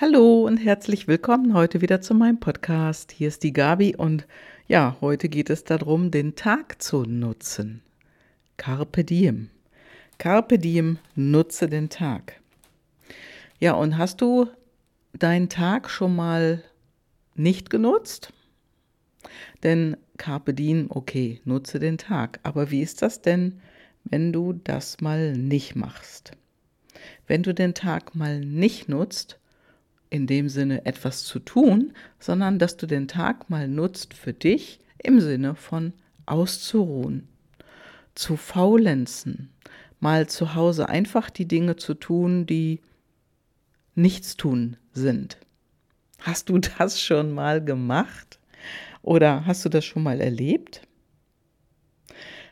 Hallo und herzlich willkommen heute wieder zu meinem Podcast. Hier ist die Gabi und ja, heute geht es darum, den Tag zu nutzen. Carpe diem. Carpe diem, nutze den Tag. Ja, und hast du deinen Tag schon mal nicht genutzt? Denn Carpe diem, okay, nutze den Tag. Aber wie ist das denn, wenn du das mal nicht machst? Wenn du den Tag mal nicht nutzt, in dem Sinne etwas zu tun, sondern dass du den Tag mal nutzt für dich im Sinne von auszuruhen, zu faulenzen, mal zu Hause einfach die Dinge zu tun, die nichts tun sind. Hast du das schon mal gemacht? Oder hast du das schon mal erlebt?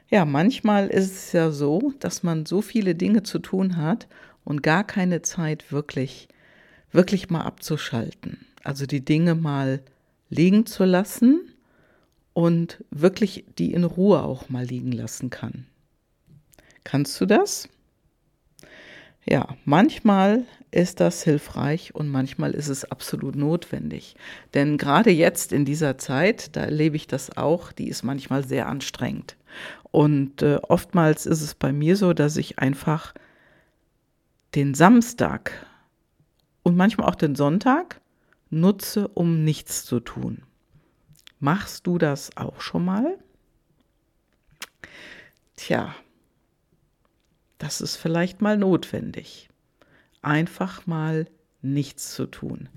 Ja, manchmal ist es ja so, dass man so viele Dinge zu tun hat und gar keine Zeit wirklich wirklich mal abzuschalten. Also die Dinge mal liegen zu lassen und wirklich die in Ruhe auch mal liegen lassen kann. Kannst du das? Ja, manchmal ist das hilfreich und manchmal ist es absolut notwendig. Denn gerade jetzt in dieser Zeit, da erlebe ich das auch, die ist manchmal sehr anstrengend. Und äh, oftmals ist es bei mir so, dass ich einfach den Samstag und manchmal auch den Sonntag nutze, um nichts zu tun. Machst du das auch schon mal? Tja, das ist vielleicht mal notwendig. Einfach mal nichts zu tun.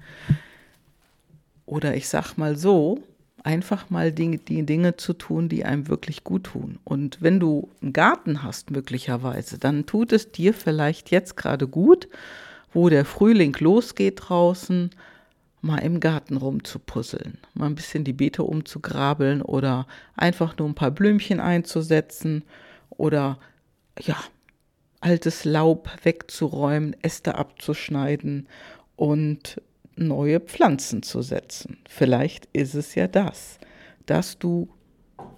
Oder ich sag mal so, einfach mal die, die Dinge zu tun, die einem wirklich gut tun. Und wenn du einen Garten hast, möglicherweise, dann tut es dir vielleicht jetzt gerade gut, wo der Frühling losgeht draußen, mal im Garten rumzupuzzeln, mal ein bisschen die Beete umzugrabeln oder einfach nur ein paar Blümchen einzusetzen oder ja, altes Laub wegzuräumen, Äste abzuschneiden und neue Pflanzen zu setzen. Vielleicht ist es ja das, dass du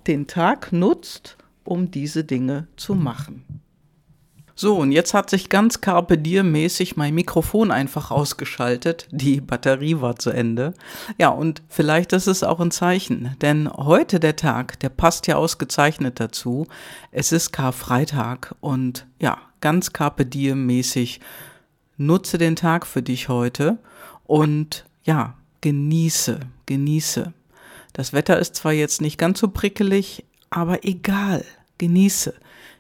den Tag nutzt, um diese Dinge zu machen. So, und jetzt hat sich ganz Carpe Diem mäßig mein Mikrofon einfach ausgeschaltet. Die Batterie war zu Ende. Ja, und vielleicht ist es auch ein Zeichen, denn heute der Tag, der passt ja ausgezeichnet dazu. Es ist Karfreitag und ja, ganz Carpe Diem mäßig nutze den Tag für dich heute und ja, genieße, genieße. Das Wetter ist zwar jetzt nicht ganz so prickelig, aber egal, genieße.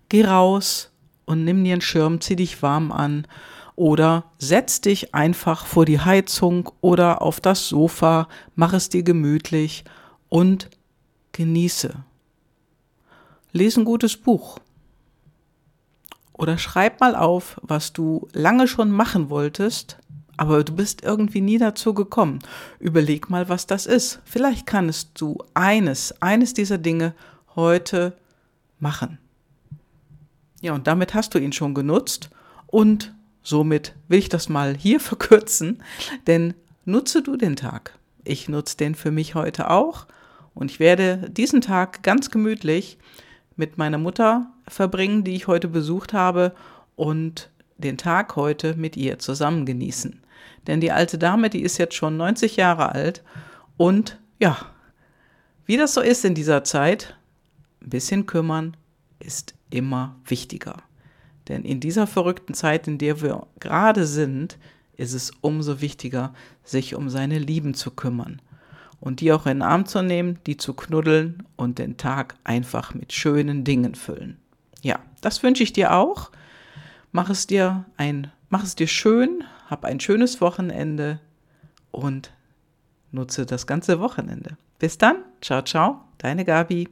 Geh raus, und nimm dir einen Schirm, zieh dich warm an oder setz dich einfach vor die Heizung oder auf das Sofa, mach es dir gemütlich und genieße. Lies ein gutes Buch. Oder schreib mal auf, was du lange schon machen wolltest, aber du bist irgendwie nie dazu gekommen. Überleg mal, was das ist. Vielleicht kannst du eines, eines dieser Dinge heute machen. Ja, und damit hast du ihn schon genutzt und somit will ich das mal hier verkürzen, denn nutze du den Tag. Ich nutze den für mich heute auch und ich werde diesen Tag ganz gemütlich mit meiner Mutter verbringen, die ich heute besucht habe und den Tag heute mit ihr zusammen genießen. Denn die alte Dame, die ist jetzt schon 90 Jahre alt und ja, wie das so ist in dieser Zeit, ein bisschen kümmern ist immer wichtiger. Denn in dieser verrückten Zeit, in der wir gerade sind, ist es umso wichtiger, sich um seine Lieben zu kümmern und die auch in den Arm zu nehmen, die zu knuddeln und den Tag einfach mit schönen Dingen füllen. Ja, das wünsche ich dir auch. Mach es dir ein, mach es dir schön, hab ein schönes Wochenende und nutze das ganze Wochenende. Bis dann, ciao, ciao, deine Gabi.